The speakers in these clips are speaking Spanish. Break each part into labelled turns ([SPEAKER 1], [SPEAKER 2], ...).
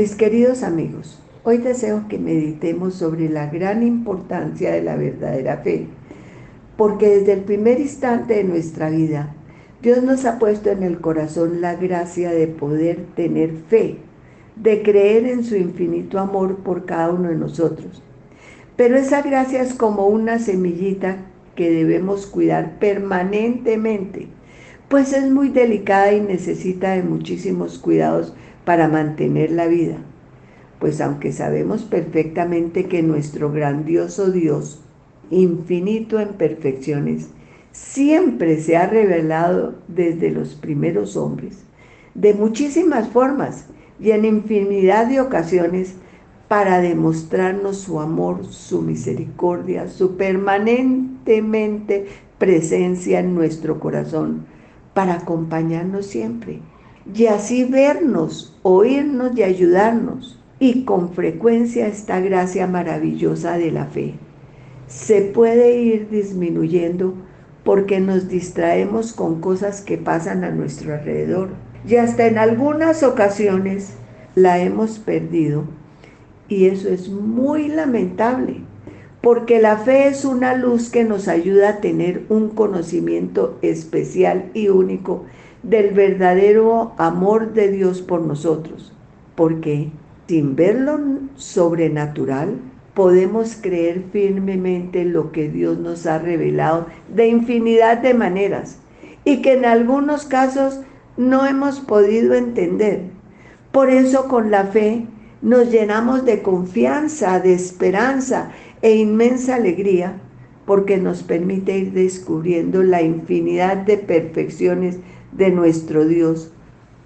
[SPEAKER 1] Mis queridos amigos, hoy deseo que meditemos sobre la gran importancia de la verdadera fe, porque desde el primer instante de nuestra vida, Dios nos ha puesto en el corazón la gracia de poder tener fe, de creer en su infinito amor por cada uno de nosotros. Pero esa gracia es como una semillita que debemos cuidar permanentemente, pues es muy delicada y necesita de muchísimos cuidados para mantener la vida. Pues aunque sabemos perfectamente que nuestro grandioso Dios, infinito en perfecciones, siempre se ha revelado desde los primeros hombres, de muchísimas formas y en infinidad de ocasiones, para demostrarnos su amor, su misericordia, su permanentemente presencia en nuestro corazón, para acompañarnos siempre y así vernos, oírnos y ayudarnos. Y con frecuencia esta gracia maravillosa de la fe se puede ir disminuyendo porque nos distraemos con cosas que pasan a nuestro alrededor. Y hasta en algunas ocasiones la hemos perdido. Y eso es muy lamentable, porque la fe es una luz que nos ayuda a tener un conocimiento especial y único del verdadero amor de Dios por nosotros, porque sin verlo sobrenatural, podemos creer firmemente en lo que Dios nos ha revelado de infinidad de maneras y que en algunos casos no hemos podido entender. Por eso con la fe nos llenamos de confianza, de esperanza e inmensa alegría, porque nos permite ir descubriendo la infinidad de perfecciones de nuestro Dios,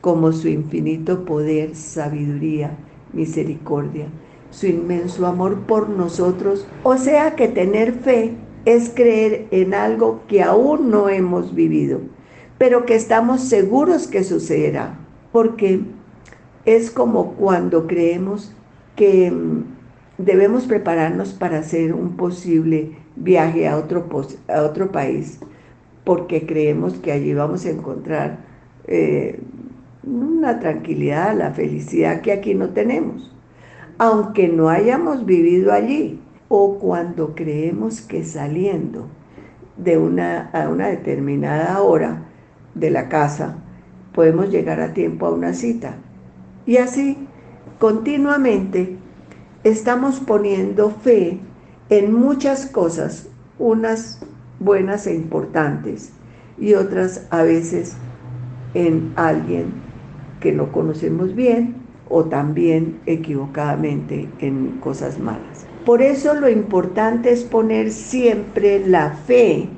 [SPEAKER 1] como su infinito poder, sabiduría, misericordia, su inmenso amor por nosotros. O sea que tener fe es creer en algo que aún no hemos vivido, pero que estamos seguros que sucederá, porque es como cuando creemos que mm, debemos prepararnos para hacer un posible viaje a otro, a otro país porque creemos que allí vamos a encontrar eh, una tranquilidad, la felicidad que aquí no tenemos, aunque no hayamos vivido allí, o cuando creemos que saliendo de una, a una determinada hora de la casa podemos llegar a tiempo a una cita. Y así, continuamente, estamos poniendo fe en muchas cosas, unas buenas e importantes y otras a veces en alguien que no conocemos bien o también equivocadamente en cosas malas. Por eso lo importante es poner siempre la fe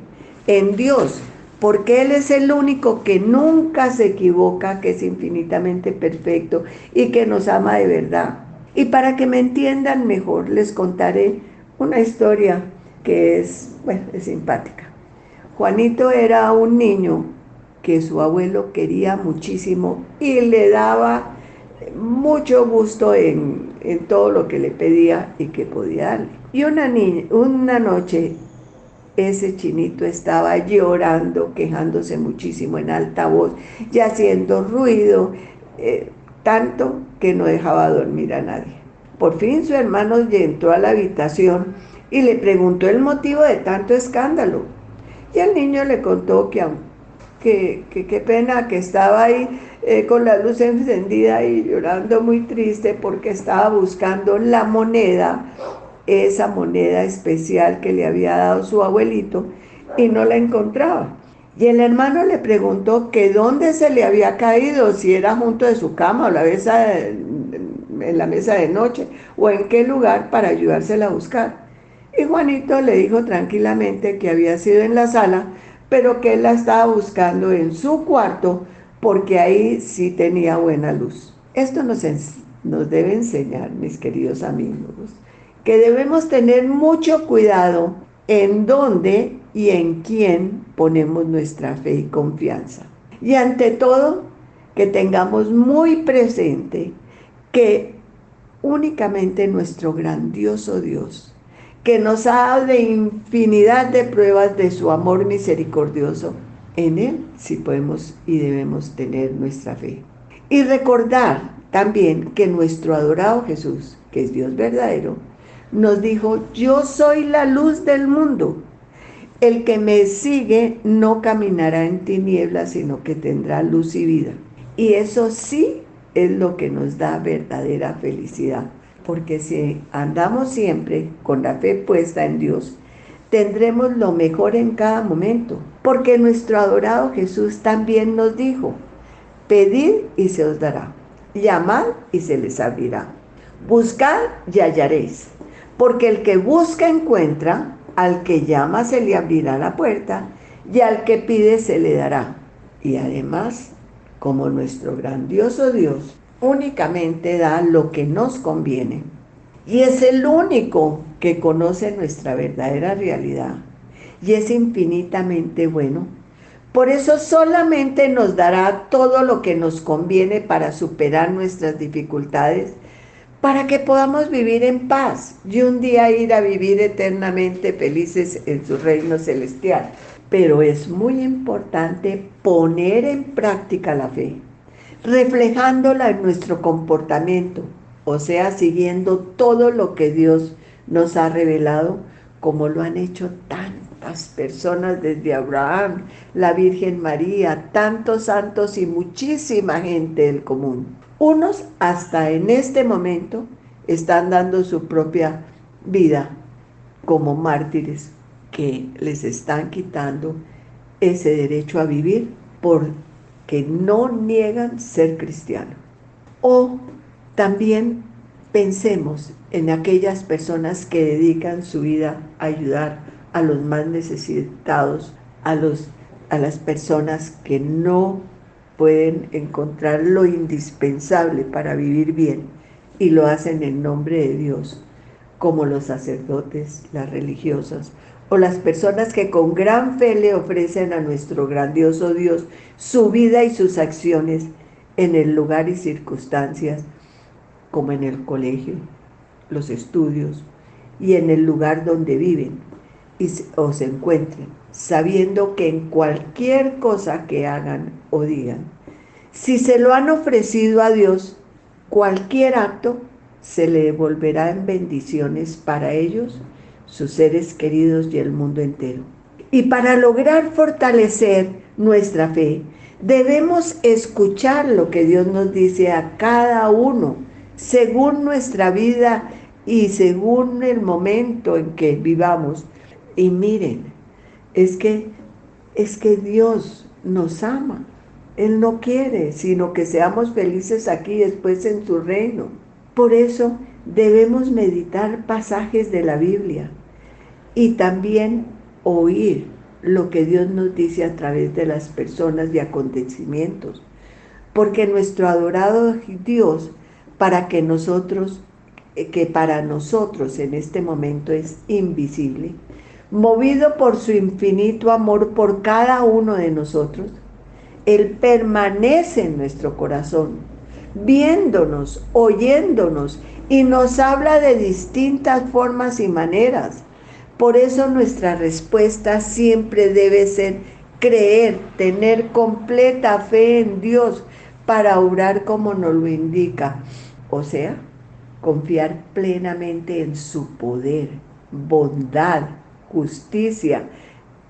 [SPEAKER 1] en Dios, porque Él es el único que nunca se equivoca, que es infinitamente perfecto y que nos ama de verdad. Y para que me entiendan mejor, les contaré una historia que es, bueno, es simpática. Juanito era un niño que su abuelo quería muchísimo y le daba mucho gusto en, todo lo que le pedía y que podía darle. Y una, una noche ese chinito estaba llorando, quejándose muchísimo en alta voz y haciendo ruido, eh, tanto que no dejaba dormir a nadie. Por fin su hermano entró a la habitación y le preguntó el motivo de tanto escándalo. Y el niño le contó que, que, qué pena que estaba ahí eh, con la luz encendida y llorando muy triste porque estaba buscando la moneda, esa moneda especial que le había dado su abuelito y no la encontraba. Y el hermano le preguntó que dónde se le había caído, si era junto de su cama o la mesa en la mesa de noche o en qué lugar para ayudársela a buscar. Y Juanito le dijo tranquilamente que había sido en la sala, pero que él la estaba buscando en su cuarto porque ahí sí tenía buena luz. Esto nos, nos debe enseñar, mis queridos amigos, que debemos tener mucho cuidado en dónde y en quién ponemos nuestra fe y confianza. Y ante todo, que tengamos muy presente que únicamente nuestro grandioso Dios que nos ha dado de infinidad de pruebas de su amor misericordioso. En Él sí podemos y debemos tener nuestra fe. Y recordar también que nuestro adorado Jesús, que es Dios verdadero, nos dijo, yo soy la luz del mundo. El que me sigue no caminará en tinieblas, sino que tendrá luz y vida. Y eso sí es lo que nos da verdadera felicidad. Porque si andamos siempre con la fe puesta en Dios, tendremos lo mejor en cada momento. Porque nuestro adorado Jesús también nos dijo, pedid y se os dará, llamad y se les abrirá, buscad y hallaréis. Porque el que busca encuentra, al que llama se le abrirá la puerta y al que pide se le dará. Y además, como nuestro grandioso Dios únicamente da lo que nos conviene y es el único que conoce nuestra verdadera realidad y es infinitamente bueno, por eso solamente nos dará todo lo que nos conviene para superar nuestras dificultades para que podamos vivir en paz y un día ir a vivir eternamente felices en su reino celestial. Pero es muy importante poner en práctica la fe, reflejándola en nuestro comportamiento, o sea, siguiendo todo lo que Dios nos ha revelado, como lo han hecho tantas personas desde Abraham, la Virgen María, tantos santos y muchísima gente del común. Unos hasta en este momento están dando su propia vida como mártires que les están quitando ese derecho a vivir porque no niegan ser cristianos. O también pensemos en aquellas personas que dedican su vida a ayudar a los más necesitados, a, los, a las personas que no pueden encontrar lo indispensable para vivir bien y lo hacen en nombre de Dios, como los sacerdotes, las religiosas o las personas que con gran fe le ofrecen a nuestro grandioso Dios su vida y sus acciones en el lugar y circunstancias, como en el colegio, los estudios y en el lugar donde viven y, o se encuentren sabiendo que en cualquier cosa que hagan o digan, si se lo han ofrecido a Dios, cualquier acto se le devolverá en bendiciones para ellos, sus seres queridos y el mundo entero. Y para lograr fortalecer nuestra fe, debemos escuchar lo que Dios nos dice a cada uno, según nuestra vida y según el momento en que vivamos. Y miren, es que, es que Dios nos ama. Él no quiere, sino que seamos felices aquí después en su reino. Por eso debemos meditar pasajes de la Biblia y también oír lo que Dios nos dice a través de las personas y acontecimientos. Porque nuestro adorado Dios, para que nosotros, eh, que para nosotros en este momento es invisible, movido por su infinito amor por cada uno de nosotros, Él permanece en nuestro corazón, viéndonos, oyéndonos y nos habla de distintas formas y maneras. Por eso nuestra respuesta siempre debe ser creer, tener completa fe en Dios para obrar como nos lo indica. O sea, confiar plenamente en su poder, bondad, justicia,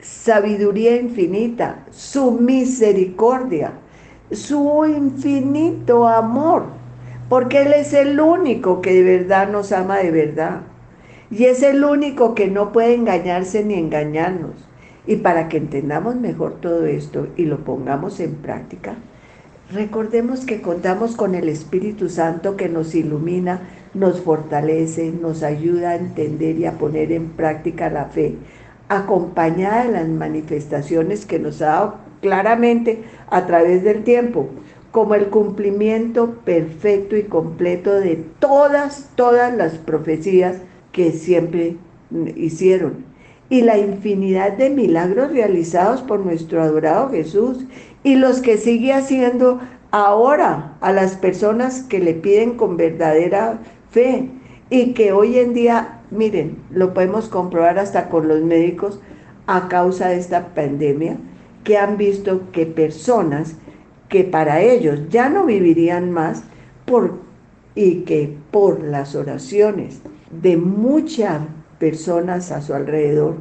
[SPEAKER 1] sabiduría infinita, su misericordia, su infinito amor, porque Él es el único que de verdad nos ama de verdad. Y es el único que no puede engañarse ni engañarnos. Y para que entendamos mejor todo esto y lo pongamos en práctica, recordemos que contamos con el Espíritu Santo que nos ilumina nos fortalece, nos ayuda a entender y a poner en práctica la fe, acompañada de las manifestaciones que nos ha dado claramente a través del tiempo, como el cumplimiento perfecto y completo de todas, todas las profecías que siempre hicieron. Y la infinidad de milagros realizados por nuestro adorado Jesús y los que sigue haciendo ahora a las personas que le piden con verdadera fe y que hoy en día, miren, lo podemos comprobar hasta con los médicos a causa de esta pandemia, que han visto que personas que para ellos ya no vivirían más por y que por las oraciones de muchas personas a su alrededor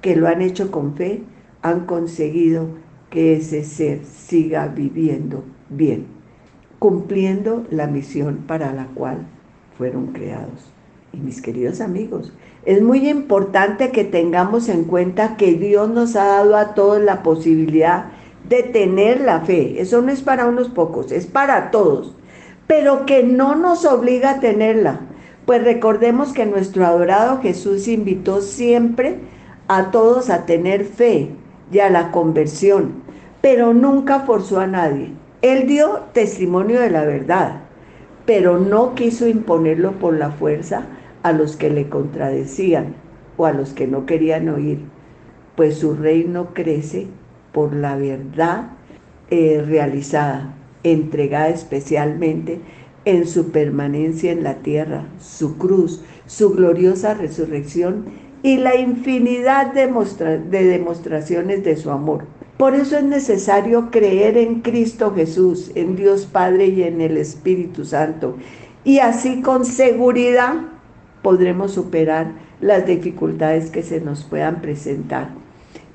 [SPEAKER 1] que lo han hecho con fe, han conseguido que ese ser siga viviendo bien, cumpliendo la misión para la cual fueron creados. Y mis queridos amigos, es muy importante que tengamos en cuenta que Dios nos ha dado a todos la posibilidad de tener la fe. Eso no es para unos pocos, es para todos. Pero que no nos obliga a tenerla. Pues recordemos que nuestro adorado Jesús invitó siempre a todos a tener fe y a la conversión, pero nunca forzó a nadie. Él dio testimonio de la verdad, pero no quiso imponerlo por la fuerza a los que le contradecían o a los que no querían oír, pues su reino crece por la verdad eh, realizada, entregada especialmente en su permanencia en la tierra, su cruz, su gloriosa resurrección y la infinidad de, de demostraciones de su amor. Por eso es necesario creer en Cristo Jesús, en Dios Padre y en el Espíritu Santo. Y así con seguridad podremos superar las dificultades que se nos puedan presentar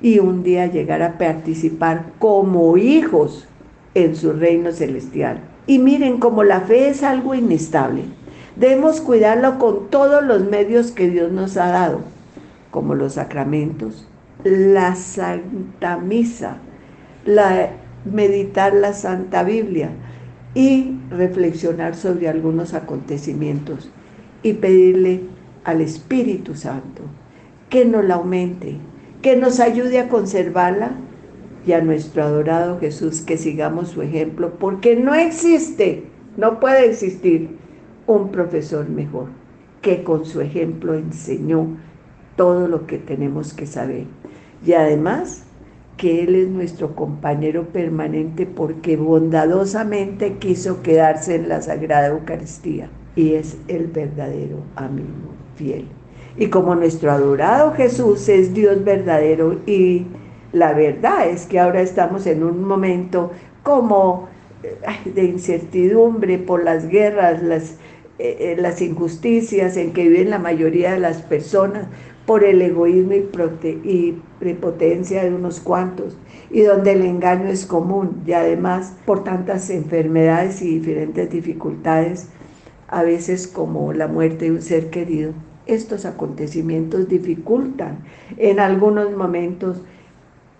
[SPEAKER 1] y un día llegar a participar como hijos en su reino celestial. Y miren, como la fe es algo inestable, debemos cuidarlo con todos los medios que Dios nos ha dado, como los sacramentos, la Santa Misa, la, meditar la Santa Biblia y reflexionar sobre algunos acontecimientos y pedirle al Espíritu Santo que nos la aumente, que nos ayude a conservarla y a nuestro adorado Jesús que sigamos su ejemplo, porque no existe, no puede existir un profesor mejor que con su ejemplo enseñó todo lo que tenemos que saber. Y además que Él es nuestro compañero permanente porque bondadosamente quiso quedarse en la Sagrada Eucaristía y es el verdadero amigo fiel. Y como nuestro adorado Jesús es Dios verdadero y la verdad es que ahora estamos en un momento como de incertidumbre por las guerras, las, eh, eh, las injusticias en que viven la mayoría de las personas, por el egoísmo y, y prepotencia de unos cuantos, y donde el engaño es común, y además por tantas enfermedades y diferentes dificultades, a veces como la muerte de un ser querido. Estos acontecimientos dificultan en algunos momentos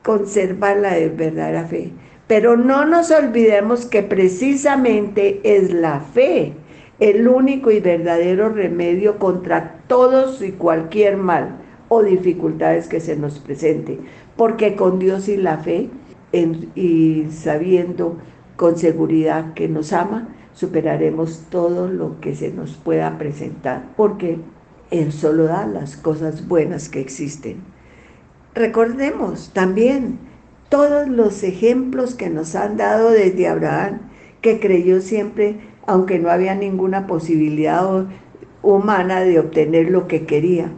[SPEAKER 1] conservar la verdadera fe. Pero no nos olvidemos que precisamente es la fe el único y verdadero remedio contra todos y cualquier mal o dificultades que se nos presente. Porque con Dios y la fe y sabiendo con seguridad que nos ama, superaremos todo lo que se nos pueda presentar. Porque él solo da las cosas buenas que existen. Recordemos también todos los ejemplos que nos han dado desde Abraham, que creyó siempre, aunque no había ninguna posibilidad humana de obtener lo que quería,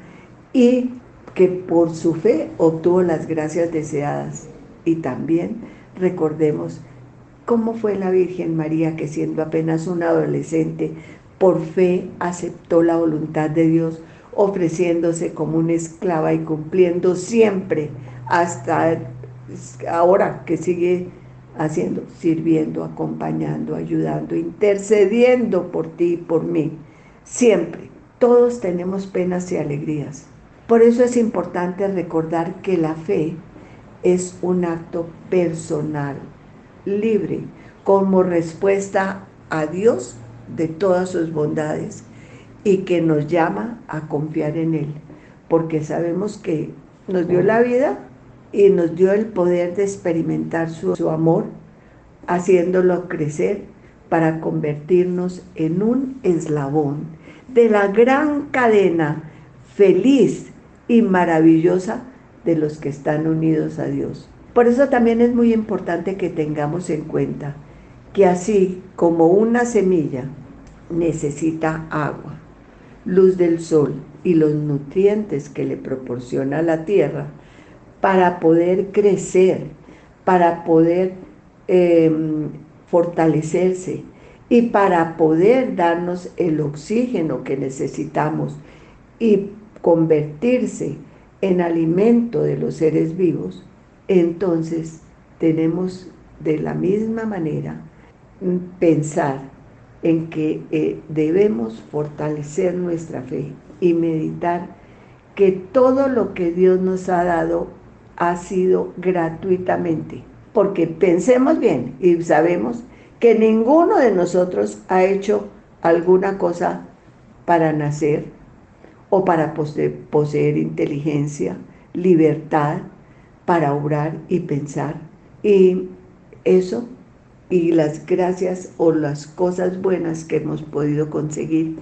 [SPEAKER 1] y que por su fe obtuvo las gracias deseadas. Y también recordemos cómo fue la Virgen María que siendo apenas una adolescente por fe aceptó la voluntad de Dios, ofreciéndose como una esclava y cumpliendo siempre hasta ahora que sigue haciendo, sirviendo, acompañando, ayudando, intercediendo por ti y por mí. Siempre. Todos tenemos penas y alegrías. Por eso es importante recordar que la fe es un acto personal, libre, como respuesta a Dios de todas sus bondades y que nos llama a confiar en Él, porque sabemos que nos dio la vida y nos dio el poder de experimentar su, su amor, haciéndolo crecer para convertirnos en un eslabón de la gran cadena feliz y maravillosa de los que están unidos a Dios. Por eso también es muy importante que tengamos en cuenta que así como una semilla necesita agua, luz del sol y los nutrientes que le proporciona la tierra para poder crecer, para poder em, fortalecerse Y para poder darnos el oxígeno que necesitamos y convertirse en alimento de los seres vivos, entonces tenemos de la misma manera pensar en que eh, debemos fortalecer nuestra fe y meditar que todo lo que Dios nos ha dado ha sido gratuitamente. Porque pensemos bien y sabemos que ninguno de nosotros ha hecho alguna cosa para nacer o para poseer inteligencia, libertad, para obrar y pensar. Y eso y las gracias o las cosas buenas que hemos podido conseguir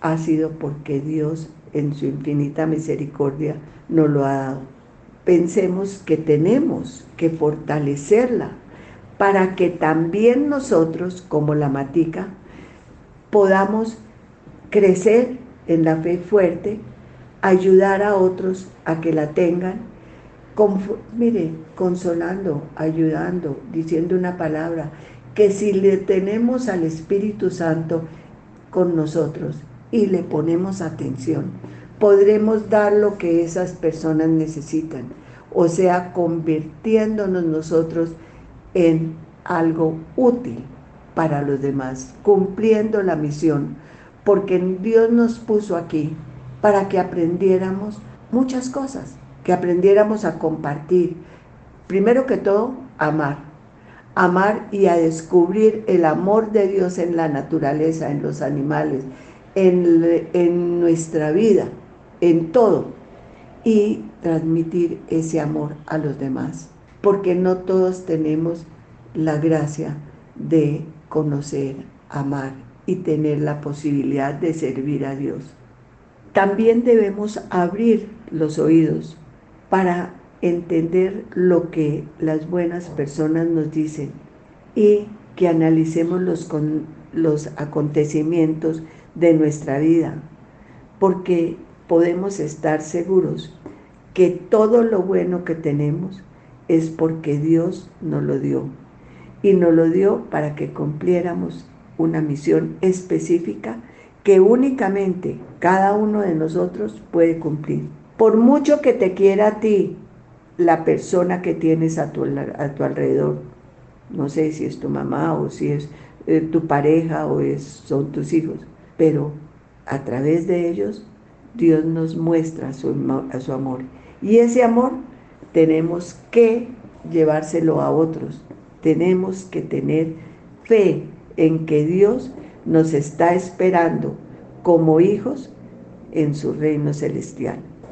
[SPEAKER 1] ha sido porque Dios en su infinita misericordia nos lo ha dado. Pensemos que tenemos que fortalecerla para que también nosotros, como la matica, podamos crecer en la fe fuerte, ayudar a otros a que la tengan mire, consolando, ayudando, diciendo una palabra, que si le tenemos al Espíritu Santo con nosotros y le ponemos atención, podremos dar lo que esas personas necesitan, o sea, convirtiéndonos nosotros en algo útil para los demás, cumpliendo la misión, porque Dios nos puso aquí para que aprendiéramos muchas cosas que aprendiéramos a compartir. Primero que todo, amar. Amar y a descubrir el amor de Dios en la naturaleza, en los animales, en, en nuestra vida, en todo. Y transmitir ese amor a los demás. Porque no todos tenemos la gracia de conocer, amar y tener la posibilidad de servir a Dios. También debemos abrir los oídos para entender lo que las buenas personas nos dicen y que analicemos los, los acontecimientos de nuestra vida, porque podemos estar seguros que todo lo bueno que tenemos es porque Dios nos lo dio y nos lo dio para que cumpliéramos una misión específica que únicamente cada uno de nosotros puede cumplir. Por mucho que te quiera a ti la persona que tienes a tu, a tu alrededor, no sé si es tu mamá o si es eh, tu pareja o es, son tus hijos, pero a través de ellos Dios nos muestra su, su amor. Y ese amor tenemos que llevárselo a otros. Tenemos que tener fe en que Dios nos está esperando como hijos en su reino celestial.